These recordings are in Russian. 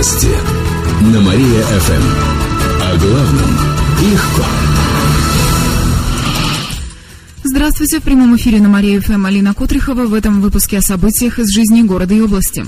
Новости на Мария-ФМ. О главном легко. Здравствуйте, в прямом эфире на Мария-ФМ Алина Котрихова. В этом выпуске о событиях из жизни города и области.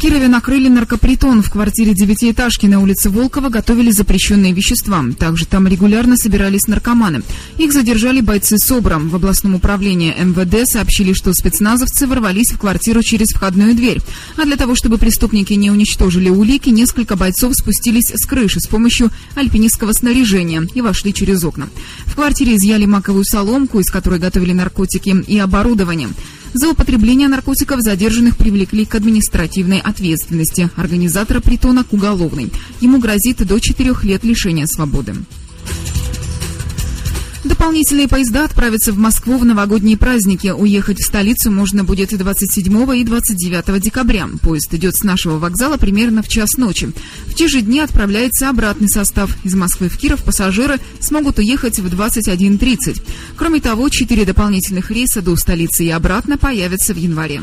Кирове накрыли наркопритон. В квартире девятиэтажки на улице Волкова готовили запрещенные вещества. Также там регулярно собирались наркоманы. Их задержали бойцы СОБРа. В областном управлении МВД сообщили, что спецназовцы ворвались в квартиру через входную дверь. А для того, чтобы преступники не уничтожили улики, несколько бойцов спустились с крыши с помощью альпинистского снаряжения и вошли через окна. В квартире изъяли маковую соломку, из которой готовили наркотики, и оборудование. За употребление наркотиков задержанных привлекли к административной ответственности. Организатора притона к уголовной. Ему грозит до четырех лет лишения свободы. Дополнительные поезда отправятся в Москву в новогодние праздники. Уехать в столицу можно будет 27 и 29 декабря. Поезд идет с нашего вокзала примерно в час ночи. В те же дни отправляется обратный состав. Из Москвы в Киров пассажиры смогут уехать в 21.30. Кроме того, четыре дополнительных рейса до столицы и обратно появятся в январе.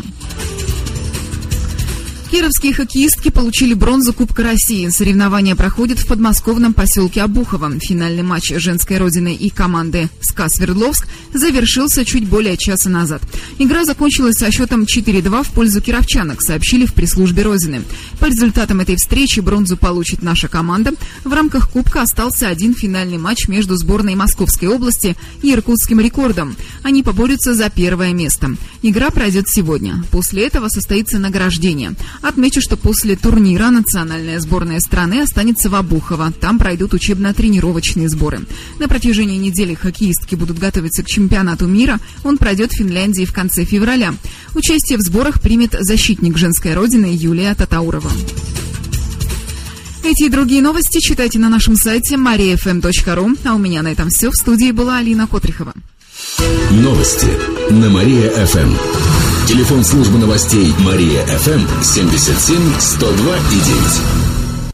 Кировские хоккеистки получили бронзу Кубка России. Соревнования проходят в подмосковном поселке Обухово. Финальный матч женской родины и команды СКА Свердловск завершился чуть более часа назад. Игра закончилась со счетом 4-2 в пользу кировчанок, сообщили в пресс-службе Родины. По результатам этой встречи бронзу получит наша команда. В рамках Кубка остался один финальный матч между сборной Московской области и Иркутским рекордом. Они поборются за первое место. Игра пройдет сегодня. После этого состоится награждение. Отмечу, что после турнира национальная сборная страны останется в Обухово. Там пройдут учебно-тренировочные сборы. На протяжении недели хоккеистки будут готовиться к чемпионату мира. Он пройдет в Финляндии в конце февраля. Участие в сборах примет защитник женской родины Юлия Татаурова. Эти и другие новости читайте на нашем сайте mariafm.ru. А у меня на этом все. В студии была Алина Котрихова. Новости на Мария-ФМ. Телефон службы новостей Мария-ФМ 77 102 и 9.